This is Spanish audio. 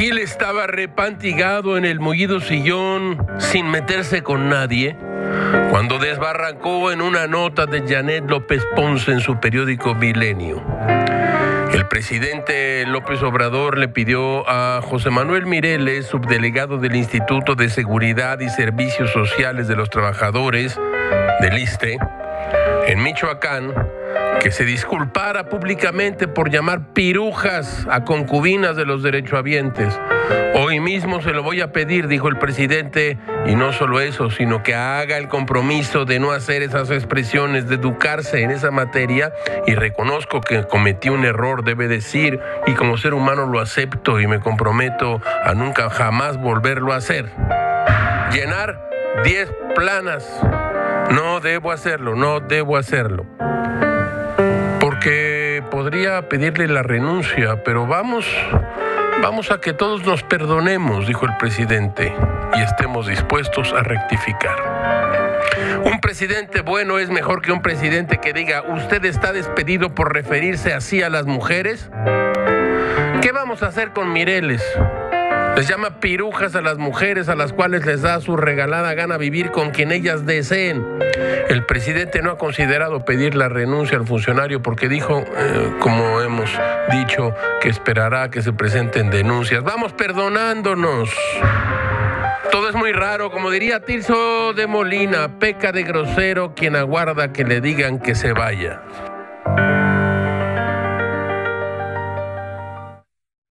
estaba repantigado en el mullido sillón sin meterse con nadie cuando desbarrancó en una nota de Janet López Ponce en su periódico Milenio. El presidente López Obrador le pidió a José Manuel Mireles, subdelegado del Instituto de Seguridad y Servicios Sociales de los Trabajadores del ISTE, en Michoacán, que se disculpara públicamente por llamar pirujas a concubinas de los derechohabientes. Hoy mismo se lo voy a pedir, dijo el presidente, y no solo eso, sino que haga el compromiso de no hacer esas expresiones, de educarse en esa materia, y reconozco que cometí un error, debe decir, y como ser humano lo acepto y me comprometo a nunca jamás volverlo a hacer. Llenar 10 planas. No debo hacerlo, no debo hacerlo porque podría pedirle la renuncia, pero vamos, vamos a que todos nos perdonemos, dijo el presidente, y estemos dispuestos a rectificar. Un presidente bueno es mejor que un presidente que diga, usted está despedido por referirse así a las mujeres. ¿Qué vamos a hacer con Mireles? Les llama pirujas a las mujeres a las cuales les da su regalada gana vivir con quien ellas deseen. El presidente no ha considerado pedir la renuncia al funcionario porque dijo, eh, como hemos dicho, que esperará que se presenten denuncias. Vamos perdonándonos. Todo es muy raro, como diría Tirso de Molina, peca de grosero quien aguarda que le digan que se vaya.